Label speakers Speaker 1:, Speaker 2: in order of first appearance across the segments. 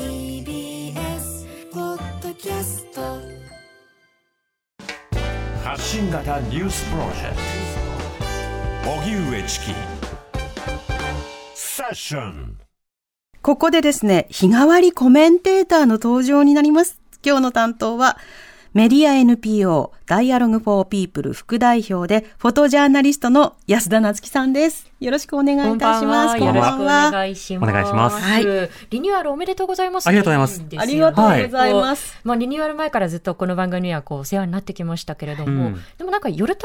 Speaker 1: TBS ポッドキャスト
Speaker 2: 発信型ニュースプロジェクト荻上チキセッション
Speaker 3: ここでですね、日替わりコメンテーターの登場になります。今日の担当は、メディア NPO ダイアログフォーピープル副代表でフォトジャーナリストの安田夏樹さんです。よろしくお願いいたします。
Speaker 4: こんばんは。よろしくお願いします。
Speaker 5: お願いします
Speaker 4: はい。リニューアルおめでとうございます。
Speaker 5: ありがとうございます
Speaker 3: ありがとうございます。
Speaker 4: まあ、リニューアル前からずっとこの番組にはこうお世話になってきましたけれども、
Speaker 5: うん
Speaker 4: でもなんか夜帯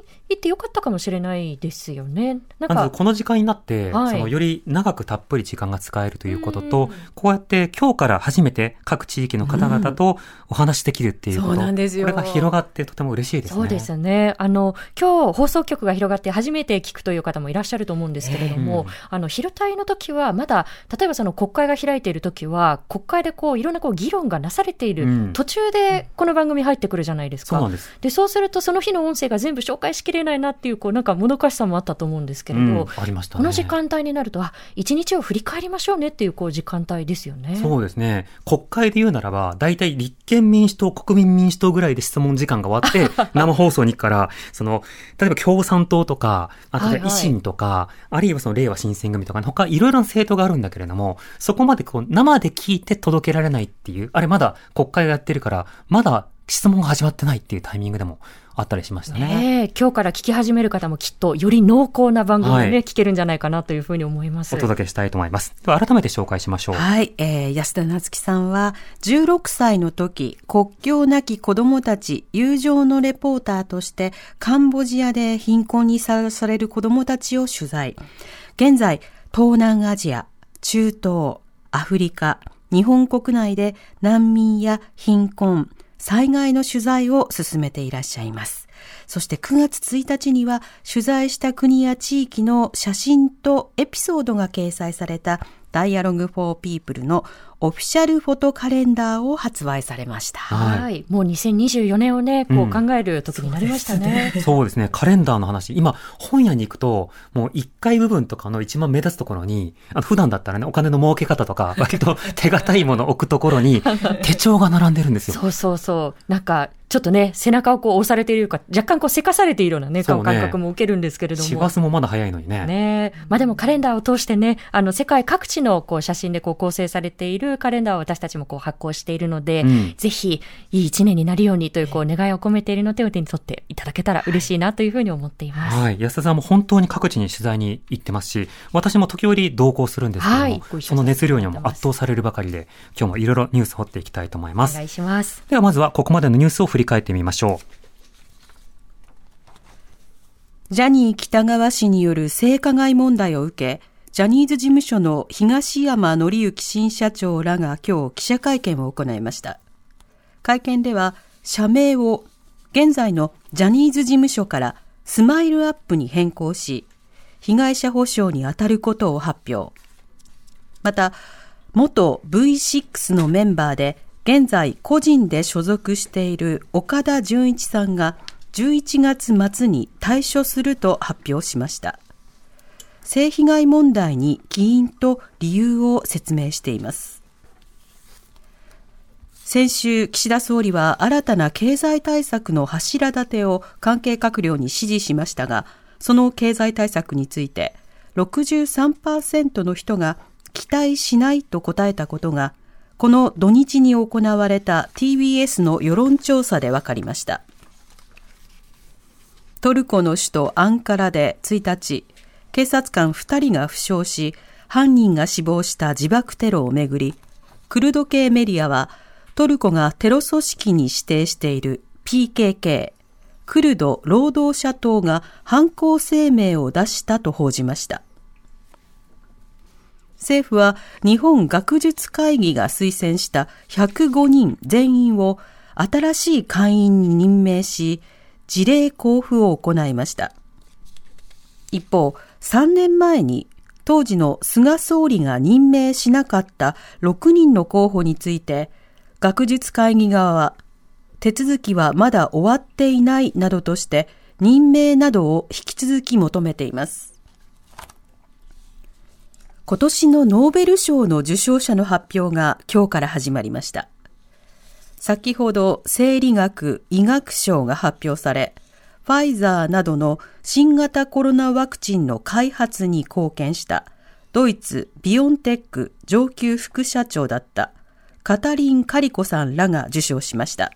Speaker 4: に行ってよかったかもしれないですよね。なんか、
Speaker 5: まずこの時間になって、
Speaker 4: はい
Speaker 5: そのより長くたっぷり時間が使えるということ
Speaker 4: う
Speaker 5: と
Speaker 4: ん、
Speaker 5: こうやって今日から初めて各地域の方々とお話しできるっていうこと、
Speaker 3: そうなんですよ
Speaker 5: これが広がってとても嬉しいですね。
Speaker 4: そうですね。あの、今日放送局が広がって初めて聞くという方もいらっしゃると思うんですけれども、
Speaker 5: ええうん
Speaker 4: あの、昼帯の時は、まだ、例えばその国会が開いている時は、国会でこう、いろんなこう、議論がなされている、
Speaker 5: うん
Speaker 4: 途中でこの番組入ってくるじゃないですか。
Speaker 5: そうなんです。
Speaker 4: で、そうするとその日の音声が全部紹介しきれないなっていう、こう、なんかもどかしさもあったと思うんですけれど、
Speaker 5: うんありましたね。
Speaker 4: この時間帯になると、あ、一日を振り返りましょうねっていう、こう、時間帯ですよね。
Speaker 5: そうですね。国会で言うならば、大体立憲民主党、国民民主党ぐらいで質問時間が終わって、生放送に行くから、その、例えば共産党とか、あと
Speaker 4: はいはい
Speaker 5: 維新とか、あるいはその令和新選組とか、他いろいろな政党があるんだけれども、そこまでこう、生で聞いて届けられないっていう、あれまだ国会がやってるから、まだ質問が始まってないっていうタイミングでもあったりしましたね。
Speaker 4: ねえ今日から聞き始める方もきっとより濃厚な番組をね、
Speaker 5: はい
Speaker 4: 聞けるんじゃないかなというふうに思います。
Speaker 5: お届けしたいと思います。では改めて紹介しましょう。
Speaker 3: はい、えー、安田夏樹さんは、16歳の時、国境なき子供たち友情のレポーターとして、カンボジアで貧困にさらされる子供たちを取材。現在、東南アジア、中東、アフリカ、日本国内で難民や貧困、災害の取材を進めていらっしゃいます。そして9月1日には取材した国や地域の写真とエピソードが掲載された Dialogue for People のオフィシャルフォトカレンダーを発売されました。
Speaker 4: はい、
Speaker 5: はい
Speaker 4: もう2024年をね、こう
Speaker 5: うん
Speaker 4: 考える時になりましたね。
Speaker 5: そうですね。カレンダーの話。今、本屋に行くと、もう1階部分とかの一番目立つところに、あの普段だったらね、お金の儲け方とか、割と手堅いものを置くところに、手帳が並んでるんですよ。
Speaker 4: そうそうそう。なんか、ちょっとね、背中をこう押されているか、若干こうせかされているようなね、感覚も受けるんですけれど
Speaker 5: 市
Speaker 4: も。
Speaker 5: バスもまだ早いのにね。
Speaker 4: ねえ。まあでもカレンダーを通してね、あの世界各地のこう写真でこう構成されているカレンダーを私たちもこう発行しているので、
Speaker 5: うん
Speaker 4: ぜひいい一年になるようにというこう願いを込めているのでお手に取っていただけたら嬉しいなというふうに思っています。
Speaker 5: はい。安田さんも本当に各地に取材に行ってますし、私も時折同行するんですけども、
Speaker 4: はい
Speaker 5: その熱量にも圧倒されるばかりで、今日もいろいろニュースを掘っていきたいと思います
Speaker 4: お願。いします。
Speaker 5: ではまずはここまでのニュースを振り返ってみましょう。
Speaker 3: ジャニー北川氏による性加害問題を受け、ジャニーズ事務所の東山紀之新社長らが今日記者会見を行いました。会見では、社名を現在のジャニーズ事務所からスマイルアップに変更し、被害者保障に当たることを発表。また、元 V6 のメンバーで、現在個人で所属している岡田准一さんが11月末に退所すると発表しました。性被害問題に起因と理由を説明しています。先週、岸田総理は新たな経済対策の柱立てを関係閣僚に指示しましたが、その経済対策について、63%の人が期待しないと答えたことが、この土日に行われた TBS の世論調査で分かりました。トルコの首都アンカラで1日、警察官2人が負傷し、犯人が死亡した自爆テロをめぐり、クルド系メディアは、トルコがテロ組織に指定している PKK、クルド労働者党が犯行声明を出したと報じました。政府は日本学術会議が推薦した105人全員を新しい会員に任命し、事例交付を行いました。一方、3年前に当時の菅総理が任命しなかった6人の候補について、学術会議側は、手続きはまだ終わっていないなどとして、任命などを引き続き求めています。今年のノーベル賞の受賞者の発表が今日から始まりました。先ほど生理学・医学賞が発表され、ファイザーなどの新型コロナワクチンの開発に貢献したドイツビオンテック上級副社長だったカタリン・カリコさんらが受賞しました。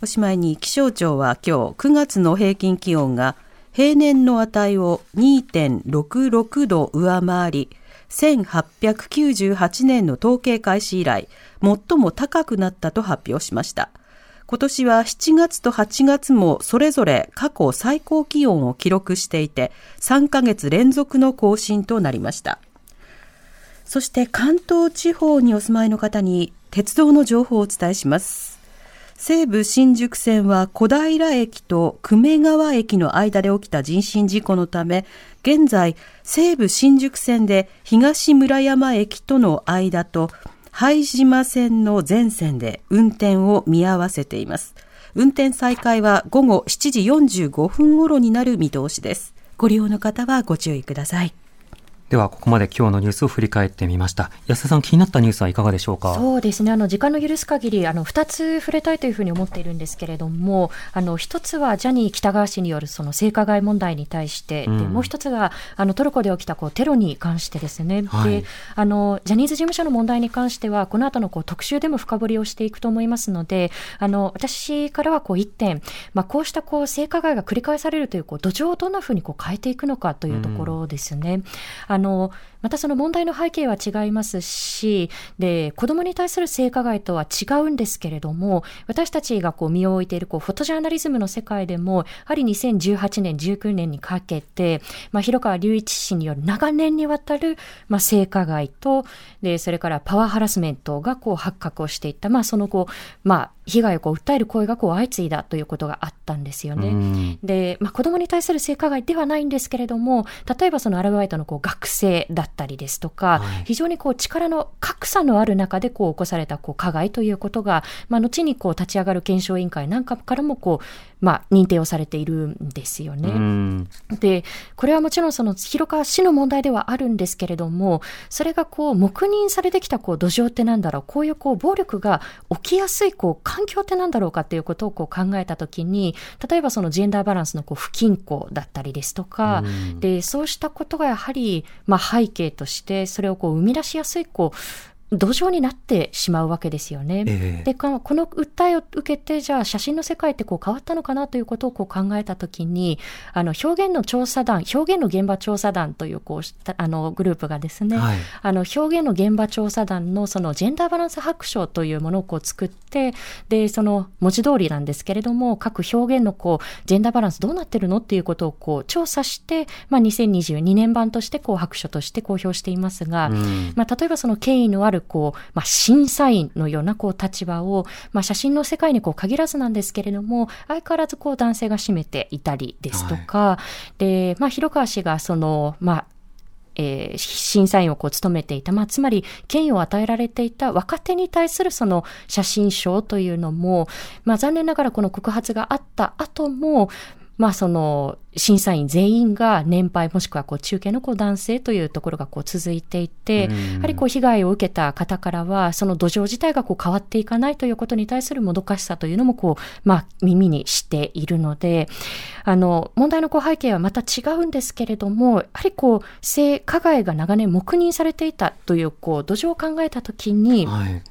Speaker 3: おしまいに気象庁は今日9月の平均気温が平年の値を2.66度上回り、1898年の統計開始以来、最も高くなったと発表しました。今年は7月と8月もそれぞれ過去最高気温を記録していて、3ヶ月連続の更新となりました。そして関東地方にお住まいの方に鉄道の情報をお伝えします。西武新宿線は小平駅と久米川駅の間で起きた人身事故のため、現在西武新宿線で東村山駅との間と拝島線の全線で運転を見合わせています。運転再開は午後7時45分頃になる見通しです。ご利用の方はご注意ください。
Speaker 5: では、ここまで今日のニュースを振り返ってみました。安田さん、気になったニュースはいかがでしょうか？
Speaker 4: そうですね。あの、時間の許す限り、あの、二つ触れたいというふうに思っているんですけれども、あの、一つはジャニー北川氏によるその性加害問題に対して、
Speaker 5: うん
Speaker 4: で、もう一つが、あの、トルコで起きたこうテロに関してですね。
Speaker 5: はい
Speaker 4: で、あの、ジャニーズ事務所の問題に関しては、この後のこう特集でも深掘りをしていくと思いますので、あの、私からはこう一点、まあ、こうしたこう性加害が繰り返されるというこう土壌をどんなふうにこう変えていくのかというところですね。あの、またその問題の背景は違いますし、で、子供に対する性加害とは違うんですけれども、私たちがこう身を置いているこうフォトジャーナリズムの世界でも、やはり2018年、19年にかけて、まあ、広川隆一氏による長年にわたる、まあ、性加害と、で、それからパワーハラスメントがこう発覚をしていった、まあ、その後、まあ、被害をこう訴える声がこう相次いだということがあったんですよね。
Speaker 5: うん
Speaker 4: で、まあ、子供に対する性加害ではないんですけれども、例えばそのアルバイトのこう学生だったりですとか、
Speaker 5: はい。
Speaker 4: 非常にこう力の格差のある中でこう起こされたこう加害ということが、まあ、後にこう立ち上がる検証委員会なんかからもこう、まあ、認定をされているんですよね。
Speaker 5: うん
Speaker 4: で、これはもちろんその広川氏の問題ではあるんですけれども、それがこう黙認されてきたこう土壌ってなんだろう、こういうこう暴力が起きやすいこう環境ってなんだろうかっていうことをこう考えたときに、例えばそのジェンダーバランスのこう不均衡だったりですとか、
Speaker 5: うん
Speaker 4: で、そうしたことがやはり、まあ背景として、それをこう生み出しやすいこう、土壌になってしまうわけですよね。
Speaker 5: ええ。
Speaker 4: でこのこの訴えを受けてじゃあ写真の世界ってこう変わったのかなということをこう考えたときにあの表現の調査団表現の現場調査団というこうあのグループがですね、
Speaker 5: はい。
Speaker 4: あの表現の現場調査団のそのジェンダーバランス白書というものをこう作ってでその文字通りなんですけれども各表現のこうジェンダーバランスどうなってるのっていうことをこう調査して、まあ、2022年版としてこう白書として公表していますが、
Speaker 5: うん。
Speaker 4: まあ、例えばその権威のある、こう、まあ、審査員のような、こう、立場を、まあ、写真の世界にこう、限らずなんですけれども、相変わらず、こう、男性が占めていたりですとか、で、まあ、広川氏が、その、まあ、えー審査員をこう務めていた、まあ、つまり権威を与えられていた若手に対するその写真賞というのも、まあ、残念ながらこの告発があった後も、まあその審査員全員が年配もしくはこう中堅のこう男性というところがこう続いていて、
Speaker 5: うん。
Speaker 4: やはりこう被害を受けた方からはその土壌自体がこう変わっていかないということに対するもどかしさというのもこう、まあ耳にしているので、あの問題のこう背景はまた違うんですけれども、やはりこう性加害が長年黙認されていたというこう土壌を考えたときに、
Speaker 5: はい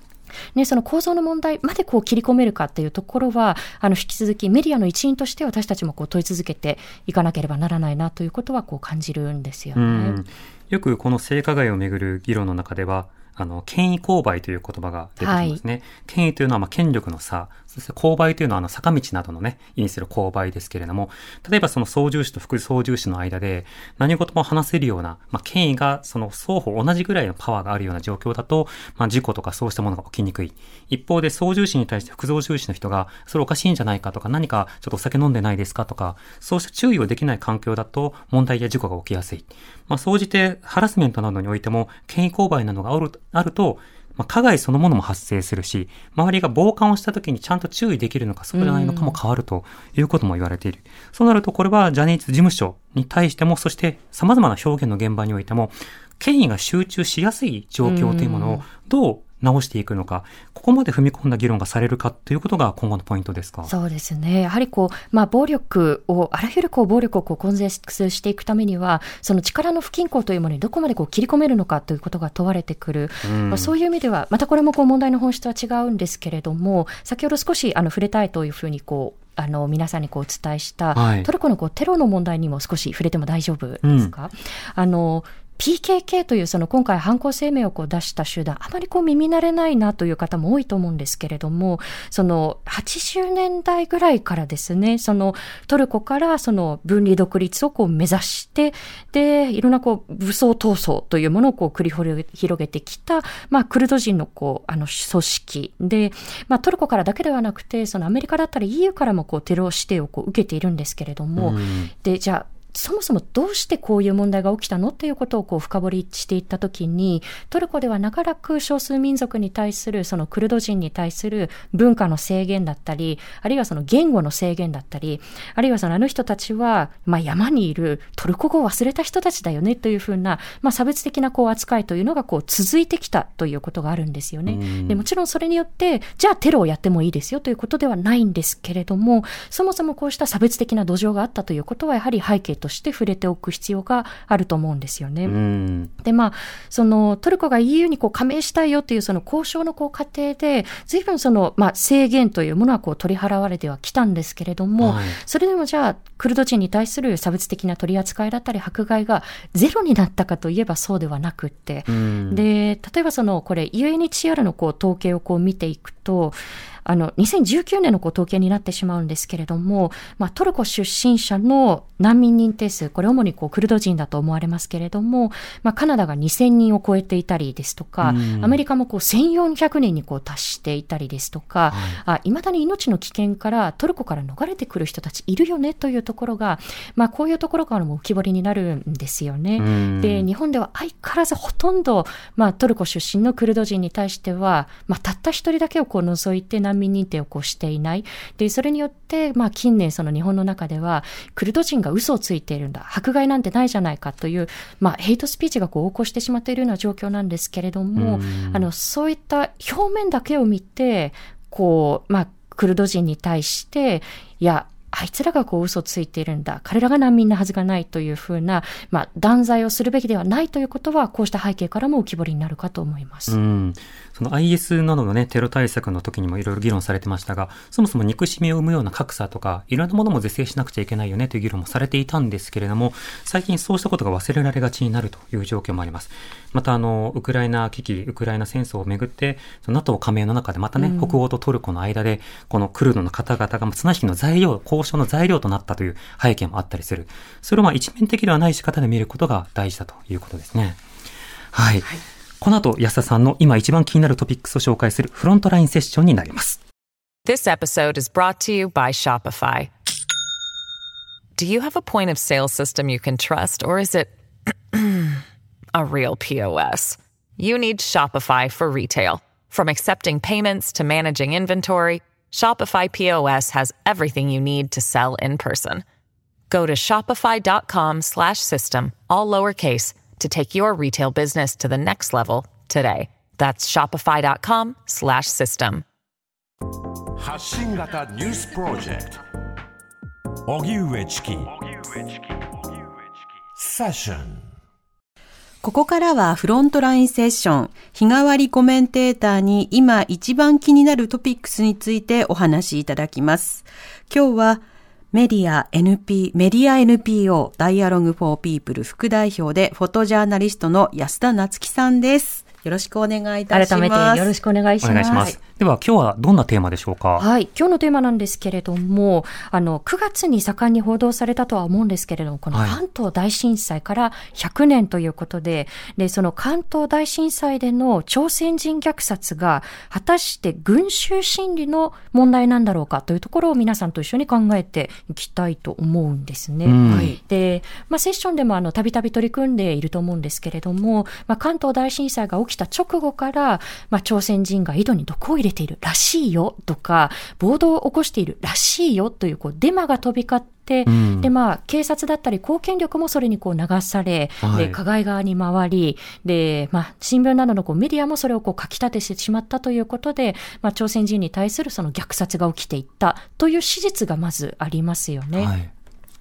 Speaker 4: ね、その構造の問題までこう切り込めるかっていうところは、あの、引き続きメディアの一員として私たちもこう問い続けていかなければならないなということはこう感じるんですよね。
Speaker 5: うんよくこの性加害をめぐる議論の中では、あの、権威勾配という言葉が出てきますね。権威というのは、まあ、権力の差。そして勾配というのは、あの、坂道などのね、意味する勾配ですけれども、例えばその操縦士と副操縦士の間で、何事も話せるような、まあ、権威が、その双方同じぐらいのパワーがあるような状況だと、まあ、事故とかそうしたものが起きにくい。一方で、操縦士に対して副操縦士の人が、それおかしいんじゃないかとか、何かちょっとお酒飲んでないですかとか、そうした注意をできない環境だと、問題や事故が起きやすい。まあ、総じて、ハラスメントなどにおいても、権威勾配などがあるあると、まあ、加害そのものも発生するし、周りが傍観をした時にちゃんと注意できるのか、そうじゃないのかも変わるということも言われている。そうなると、これはジャニーズ事務所に対しても、そして様々な表現の現場においても、権威が集中しやすい状況というものをどう直していくのか、ここまで踏み込んだ議論がされるかということが今後のポイントですか？
Speaker 4: そうですね。やはりこう、まあ、暴力を、あらゆるこう暴力をこう根絶していくためには、その力の不均衡というものにどこまでこう切り込めるのかということが問われてくる。まあ、そういう意味では、またこれもこう問題の本質は違うんですけれども、先ほど少しあの触れたいというふうにこう、あの皆さんにこうお伝えした、はい、トルコのこうテロの問題にも少し触れても大丈夫ですか、うん、あの PKK というその今回犯行声明をこう出した集団、あまりこう耳慣れないなという方も多いと思うんですけれども、その80年代ぐらいからですね、そのトルコからその分離独立をこう目指して、で、いろんなこう武装闘争というものをこう繰り広げてきた、まあクルド人のこう、あの組織で、まあトルコからだけではなくて、そのアメリカだったり EU からもこうテロ指定をこう受けているんですけれども、で、じゃあそもそもどうしてこういう問題が起きたのっていうことをこう深掘りしていったときに、トルコでは長らく少数民族に対する、そのクルド人に対する文化の制限だったり、あるいはその言語の制限だったり、あるいはそのあの人たちは、まあ山にいるトルコ語を忘れた人たちだよねというふうな、まあ差別的なこう扱いというのがこう続いてきたということがあるんですよね。でもちろんそれによって、じゃあテロをやってもいいですよということではないんですけれども、そもそもこうした差別的な土壌があったということはやはり背景として触れておく必要があると思うんですよね。で、まあ、そのトルコが EU にこう加盟したいよっていうその交渉のこう過程で、随分その、まあ、制限というものはこう取り払われてはきたんですけれども、はい、それでもじゃあ、クルド人に対する差別的な取り扱いだったり迫害がゼロになったかといえばそうではなくって、で、例えばその、これ UNHCR のこう統計をこう見ていくと、あの、2019年のご統計になってしまうんですけれども、まあ、トルコ出身者の難民認定数、これ主にこうクルド人だと思われますけれども、まあ、カナダが2000人を超えていたりですとか、アメリカもこう1400人にこう達していたりですとか、はい、あ未だに命の危険からトルコから逃れてくる人たちいるよねというところが、まあ、こういうところからも浮き彫りになるんですよね。で、日本では相変わらずほとんど、まあ、トルコ出身のクルド人に対しては、まあ、たった一人だけをこう除いて難民認定をこうしていない。で、それによって、まあ近年その日本の中では、クルド人が嘘をついているんだ。迫害なんてないじゃないかという、まあヘイトスピーチがこう横行してしまっているような状況なんですけれども、あの、そういった表面だけを見て、こう、まあ、クルド人に対して、いや、あいつらがこう嘘ついているんだ。彼らが難民なはずがないというふうな、まあ、断罪をするべきではないということは、こうした背景からも浮き彫りになるかと思います。
Speaker 5: うん。その IS などのね、テロ対策の時にもいろいろ議論されてましたが、そもそも憎しみを生むような格差とか、いろんなものも是正しなくちゃいけないよねという議論もされていたんですけれども、最近そうしたことが忘れられがちになるという状況もあります。また、あの、ウクライナ危機、ウクライナ戦争をめぐって、NATO 加盟の中でまたね、うん、北欧とトルコの間で、このクルドの方々が綱引きの材料、交渉の材料となったという背景もあったりする。それをまあ一面的ではない仕方で見ることが大事だということですね。はい。はい、この後、安田さんの今一番気になるトピックスを紹介するフロントラインセッションになります。
Speaker 6: This episode is brought to you by Shopify. Do you have a point of sale system you can trust or is it a real POS? You need Shopify for retail. From accepting payments to managing inventory, Shopify POS has everything you need to sell in person. Go to shopify.com/system all lowercase to take your retail business to the next level today. That's shopify.com/system.
Speaker 2: 発信型ニュースプロジェクト荻上チキセッション
Speaker 3: ここからはフロントラインセッション、日替わりコメンテーターに今一番気になるトピックスについてお話しいただきます。今日はメディア NP、メディア NPO ダイアログフォーピープル副代表でフォトジャーナリストの安田夏樹さんです。よろしくお願いいたします。
Speaker 4: 改めてよろしくお願いします。
Speaker 5: お願いします。では今日はどんなテーマでしょうか？
Speaker 4: はい。今日のテーマなんですけれども、あの、9月に盛んに報道されたとは思うんですけれども、この
Speaker 5: はい
Speaker 4: 関東大震災から100年ということで、で、その関東大震災での朝鮮人虐殺が、果たして群衆心理の問題なんだろうかというところを皆さんと一緒に考えていきたいと思うんですね。
Speaker 5: うん
Speaker 3: はい
Speaker 4: で、まあ、セッションでもあの、たびたび取り組んでいると思うんですけれども、まあ、関東大震災が起きた直後から、まあ、朝鮮人が井戸に毒を入れているらしいよとか、暴動を起こしているらしいよという、こう、デマが飛び交って、
Speaker 5: うん
Speaker 4: で、まあ、警察だったり、公権力もそれにこう流され、
Speaker 5: はい
Speaker 4: で、加害側に回り、で、まあ、新聞などのこうメディアもそれをこう書き立ててしまったということで、まあ、朝鮮人に対するその虐殺が起きていったという史実がまずありますよね。
Speaker 5: はい。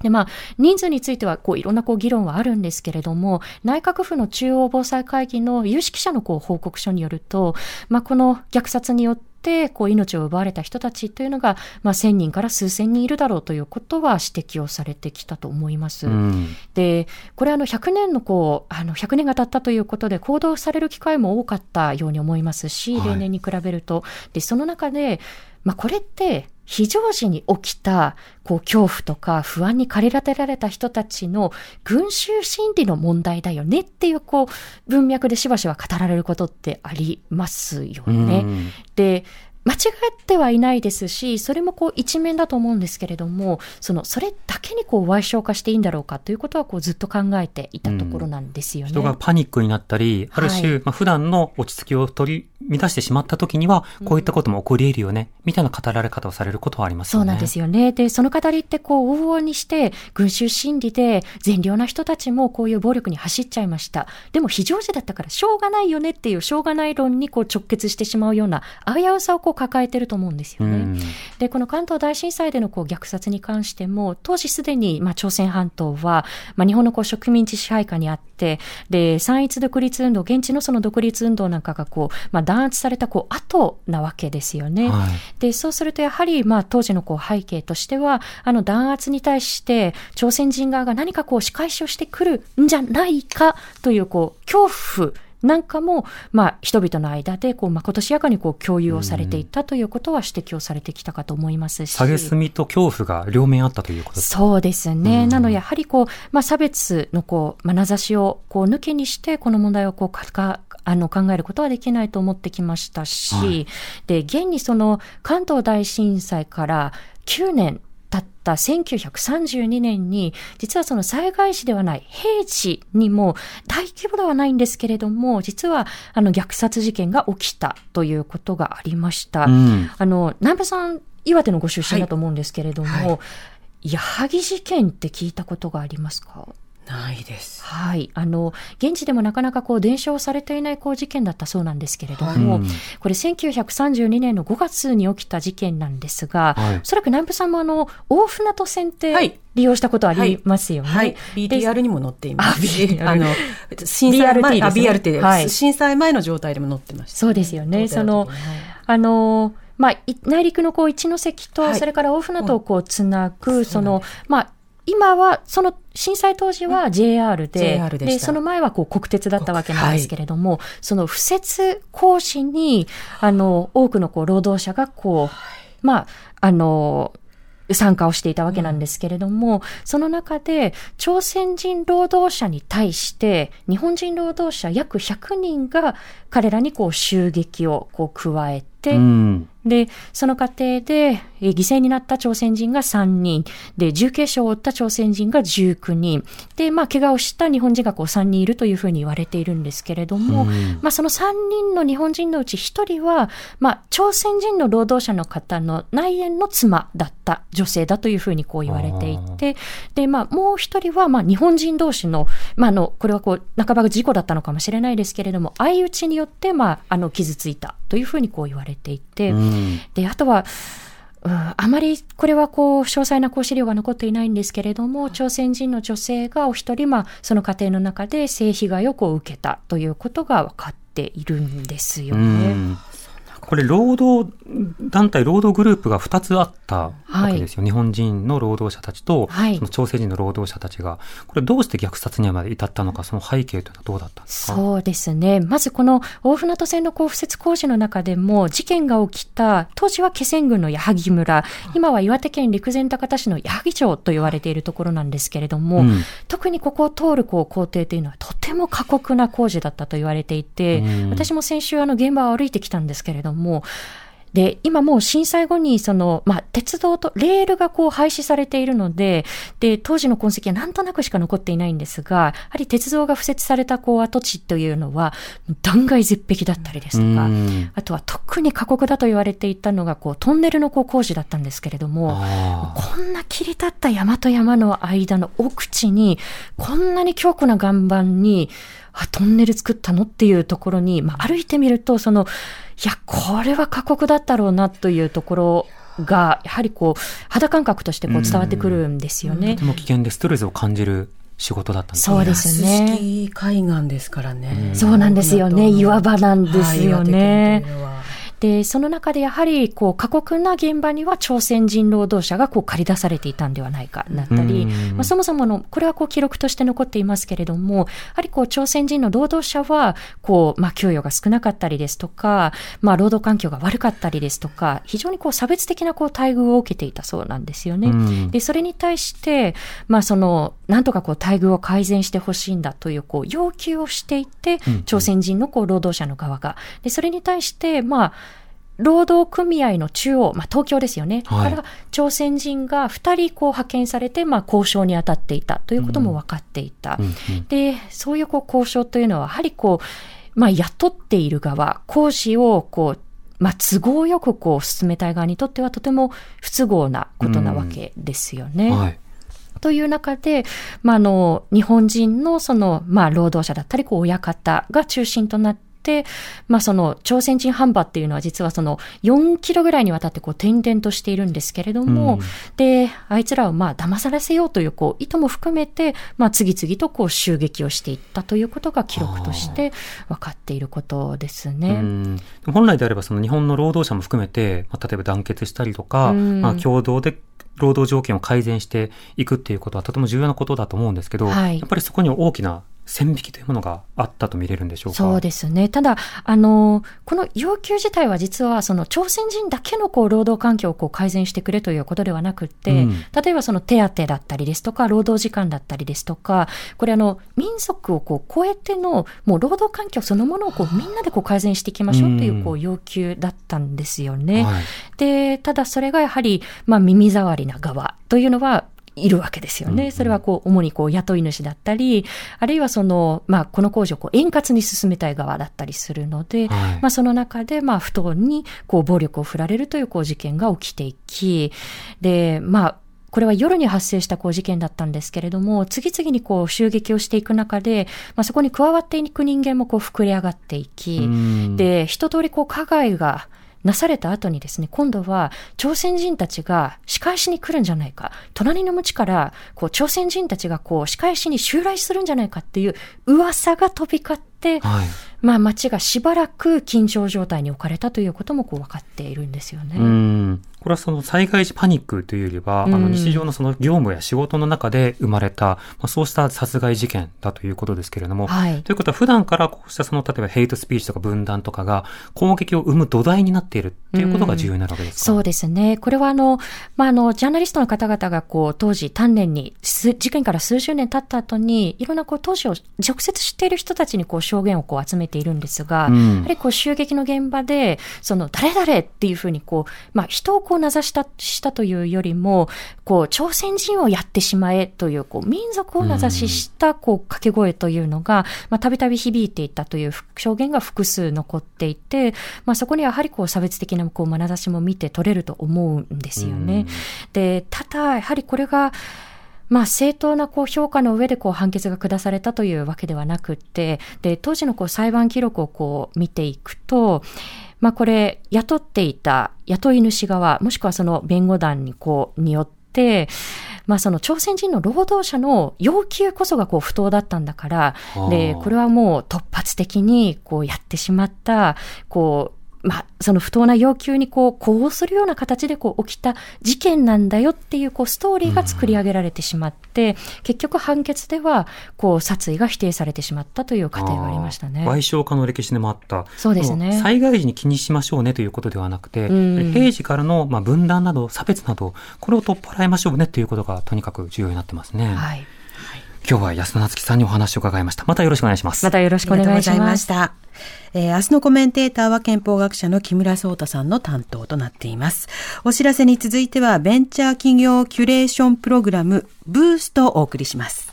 Speaker 4: で、まあ、人数については、こう、いろんな、こう、議論はあるんですけれども、内閣府の中央防災会議の有識者の、こう、報告書によると、まあ、この虐殺によって、こう、命を奪われた人たちというのが、まあ、1000人から数千人いるだろうということは指摘をされてきたと思います。
Speaker 5: うん。
Speaker 4: で、これあの100年のこう、あの100年が経ったということで行動される機会も多かったように思いますし、
Speaker 5: はい
Speaker 4: 例年に比べると。で、その中で、まあこれって非常時に起きたこう恐怖とか不安に駆り立てられた人たちの群衆心理の問題だよねっていうこう文脈でしばしば語られることってありますよね。
Speaker 5: うん
Speaker 4: で、間違ってはいないですし、それもこう一面だと思うんですけれども、その、それだけにこう賠償化していいんだろうかということはこうずっと考えていたところなんですよね。
Speaker 5: 人がパニックになったり、ある種、
Speaker 4: はい
Speaker 5: まあ、普段の落ち着きを取り乱してしまった時には、こういったことも起こり得るよね、みたいな語られ方をされることはありますよね。
Speaker 4: そうなんですよね。で、その語りってこう、往々にして、群衆心理で、善良な人たちもこういう暴力に走っちゃいました。でも非常時だったからしょうがないよねっていう、しょうがない論にこう直結してしまうような、危うさをこう抱えてると思うんですよね。
Speaker 5: うん。
Speaker 4: で、この関東大震災でのこう虐殺に関しても、当時すでに、まあ、朝鮮半島は、まあ、日本のこう植民地支配下にあって、で、三一独立運動、現地のその独立運動なんかがこう、まあ、弾圧されたこう後なわけですよね。
Speaker 5: はい。
Speaker 4: で、そうするとやはり、まあ、当時のこう背景としては、あの弾圧に対して、朝鮮人側が何かこう仕返しをしてくるんじゃないかという、こう、恐怖なんかも、まあ、人々の間で、こう、まことしやかにこう、共有をされていったということは指摘をされてきたかと思いますし。
Speaker 5: 下げすみと恐怖が両面あったということですか？
Speaker 4: そうですね。
Speaker 5: うん。
Speaker 4: なので、やはりこう、まあ、差別のこう、眼差しをこう、抜きにして、この問題をこう、かか、あの、考えることはできないと思ってきましたし、
Speaker 5: はい。
Speaker 4: で、現にその、関東大震災から9年経った1932年に、実はその災害時ではない平時にも大規模ではないんですけれども、実はあの虐殺事件が起きたということがありました。
Speaker 5: うん。
Speaker 4: あの、南部さん、岩手のご出身だと思うんですけれども、
Speaker 3: はいは
Speaker 4: 矢作事件って聞いたことがありますか？
Speaker 3: ないです。
Speaker 4: はい。あの、現地でもなかなかこう、伝承されていないこう事件だったそうなんですけれども、
Speaker 5: うん
Speaker 4: これ1932年の5月に起きた事件なんですが、
Speaker 5: はい。
Speaker 4: おそらく南部さんもあの、大船渡線って
Speaker 3: はい。
Speaker 4: 利用したことありますよね。
Speaker 3: はい。
Speaker 4: で
Speaker 3: BTR にも載っています。
Speaker 4: あ
Speaker 3: の、震災前、
Speaker 4: BRT
Speaker 3: あ、
Speaker 4: ですね。はい。
Speaker 3: 震災前の状態でも載ってました。
Speaker 4: そうですよね。
Speaker 3: 東
Speaker 4: そのあの、まあ、い内陸のこう一関と、
Speaker 3: はい。
Speaker 4: それから大船渡をこうつなぐ、
Speaker 3: うん
Speaker 4: その、まあ、今は、その震災当時は JR で、
Speaker 3: JR で
Speaker 4: その前はこう国鉄だったわけなんですけれども、その敷設工事に、あの、多くのこう労働者がこう、まあ、あの、参加をしていたわけなんですけれども、その中で朝鮮人労働者に対して日本人労働者約100人が彼らにこう襲撃をこう加えて、
Speaker 5: うん。
Speaker 4: で、その過程で、えー犠牲になった朝鮮人が3人、で、重軽傷を負った朝鮮人が19人、で、まあ、怪我をした日本人がこう3人いるというふうに言われているんですけれども、
Speaker 5: うん。
Speaker 4: まあ、その3人の日本人のうち1人は、まあ、朝鮮人の労働者の方の内縁の妻だった女性だというふうにこう言われていて、で、まあ、もう1人は、まあ、日本人同士の、まあ、あの、これはこう、半ば事故だったのかもしれないですけれども、相打ちによって、まあ、あの、傷ついたというふうにこう言われていて、
Speaker 5: うん。
Speaker 4: で、あとは、うんあまりこれはこう詳細なこう資料が残っていないんですけれども、朝鮮人の女性がお一人、まあ、その家庭の中で性被害をこう受けたということが分かっているんですよ
Speaker 5: う
Speaker 4: ね。
Speaker 5: んこれ、労働団体、労働グループが2つあったわけですよ。日本人の労働者たちと、
Speaker 4: はい。
Speaker 5: その朝鮮人の労働者たちが、これどうして虐殺にまで至ったのか、その背景というのはどうだったんですか？
Speaker 4: そうですね。まずこの大船渡線のこう敷設工事の中でも事件が起きた、当時は気仙郡の矢作村、今は岩手県陸前高田市の矢作町と言われているところなんですけれども、
Speaker 5: うん。
Speaker 4: 特にここを通るこう工程というのはとても過酷な工事だったと言われていて、
Speaker 5: うん。
Speaker 4: 私も先週あの現場を歩いてきたんですけれども、で、今もう震災後に、その、まあ、鉄道とレールがこう廃止されているので、で、当時の痕跡はなんとなくしか残っていないんですが、やはり鉄道が敷設されたこう跡地というのは、断崖絶壁だったりですとか、
Speaker 5: うん。
Speaker 4: あとは特に過酷だと言われていたのが、こう、トンネルのこう工事だったんですけれども、こんな切り立った山と山の間の奥地に、こんなに強固な岩盤に、あ、トンネル作ったのっていうところに、まあ、歩いてみると、その、いや、これは過酷だったろうなというところが、やはりこう、肌感覚としてこう伝わってくるんですよね
Speaker 5: とて。も危険でストレスを感じる仕事だったんですね。
Speaker 4: そうですね
Speaker 3: 海岸ですからね。
Speaker 4: そうなんですよね岩場なんですよねで、その中でやはり、こう、過酷な現場には朝鮮人労働者がこう借り出されていたんではないか、だったり、
Speaker 5: うん
Speaker 4: まあ、そもそもの、これはこう記録として残っていますけれども、やはりこう、朝鮮人の労働者は、こう、まあ、給与が少なかったりですとか、まあ、労働環境が悪かったりですとか、非常にこう、差別的なこう、待遇を受けていたそうなんですよね。
Speaker 5: うん
Speaker 4: で、それに対して、まあ、その、なんとかこう、待遇を改善してほしいんだという、こう、要求をしていて
Speaker 5: うん、
Speaker 4: 朝鮮人のこう、労働者の側が。で、それに対して、まあ、労働組合の中央、まあ、東京ですよね。
Speaker 5: はい
Speaker 4: から朝鮮人が2人こう派遣されて、まあ、交渉に当たっていたということも分かっていた。
Speaker 5: うんうん
Speaker 4: で、そういうこう交渉というのは、やはりこう、まあ、雇っている側、工事をこう、まあ、都合よくこう進めたい側にとってはとても不都合なことなわけですよね。
Speaker 5: はい。
Speaker 4: という中で、まあ、あの、日本人のその、まあ、労働者だったり、こう、親方が中心となって、まあ、その、朝鮮人販売っていうのは実はその、4キロぐらいにわたってこう、転々としているんですけれども、
Speaker 5: うん。
Speaker 4: で、あいつらをまあ、騙されせようという、こう、意図も含めて、まあ、次々とこう、襲撃をしていったということが記録として分かっていることですね。
Speaker 5: うん。本来であればその日本の労働者も含めて、まあ、例えば団結したりとか、
Speaker 4: うん。
Speaker 5: まあ、共同で労働条件を改善していくっていうことはとても重要なことだと思うんですけど、
Speaker 4: はい。
Speaker 5: やっぱりそこには大きな線引きというものがあったと見れるんでしょうか？
Speaker 4: そうですね。ただ、あの、この要求自体は実は、その朝鮮人だけのこう労働環境をこう改善してくれということではなくって、
Speaker 5: うん
Speaker 4: 例えばその手当だったりですとか、労働時間だったりですとか、これあの、民族をこう超えての、もう労働環境そのものをこうみんなでこう改善していきましょうというこ
Speaker 5: う
Speaker 4: う要求だったんですよね。
Speaker 5: はい
Speaker 4: で、ただそれがやはり、まあ耳障りな側というのは、いるわけですよね。それはこう、主にこう、雇い主だったり、あるいはその、まあ、この工事をこう、円滑に進めたい側だったりするので、
Speaker 5: はい。
Speaker 4: まあ、その中で、まあ、不当に、こう、暴力を振られるという、こう、事件が起きていき、で、まあ、これは夜に発生したこう事件だったんですけれども、次々にこう襲撃をしていく中で、まあ、そこに加わっていく人間もこう膨れ上がっていき、
Speaker 5: うん。
Speaker 4: で、一通りこう加害がなされた後にですね、今度は朝鮮人たちが仕返しに来るんじゃないか、隣の町からこう朝鮮人たちがこう仕返しに襲来するんじゃないかっていう噂が飛び交って、
Speaker 5: はい。
Speaker 4: まあ町がしばらく緊張状態に置かれたということもこう分かっているんですよね。
Speaker 5: うん。これはその災害時パニックというよりは、
Speaker 4: うん
Speaker 5: あの日常のその業務や仕事の中で生まれた、まあ、そうした殺害事件だということですけれども、
Speaker 4: はい。
Speaker 5: ということは普段からこうしたその例えばヘイトスピーチとか分断とかが攻撃を生む土台になっているっていうことが重要になるわけですか、
Speaker 4: そうですね。これはあの、まあ、あの、ジャーナリストの方々がこう、当時丹念に、す事件から数十年経った後に、いろんなこう、当時を直接知っている人たちにこう、証言をこう、集めているんですが、
Speaker 5: うん。
Speaker 4: やはりこう、襲撃の現場で、その、誰々っていうふうにこう、まあ、人をこう、名指した、したというよりも、こう、朝鮮人をやってしまえという、こう、民族を名指しした、こう、掛け声というのが、まあ、たびたび響いていたという証言が複数残っていて、まあ、そこにはやはりこう、差別的なこう、眼差しも見て取れると思うんですよね。で、ただ、やはりこれが、まあ、正当なこう評価の上でこう判決が下されたというわけではなくって、で、当時のこう裁判記録をこう見ていくと、まあこれ、雇っていた雇い主側、もしくはその弁護団にこう、によって、まあその朝鮮人の労働者の要求こそがこう不当だったんだから、で、これはもう突発的にこうやってしまった、こう、まあ、その不当な要求にこう、呼応するような形でこう起きた事件なんだよっていうこうストーリーが作り上げられてしまって、結局判決では、こう、殺意が否定されてしまったという過程がありましたね。
Speaker 5: 賠償家の歴史でもあった。
Speaker 4: そうですね
Speaker 5: も災害時に気にしましょうねということではなくて、
Speaker 4: ん
Speaker 5: 平時からのまあ分断など差別など、これを取っ払いましょうねということがとにかく重要になってますね。
Speaker 4: はい。
Speaker 5: 今日は安田夏樹さんにお話を伺いました。またよろしくお願いします。
Speaker 4: またよろしくお願いします。
Speaker 3: た。えー明日のコメンテーターは憲法学者の木村壮太さんの担当となっています。お知らせに続いてはベンチャー企業キュレーションプログラムブーストをお送りします。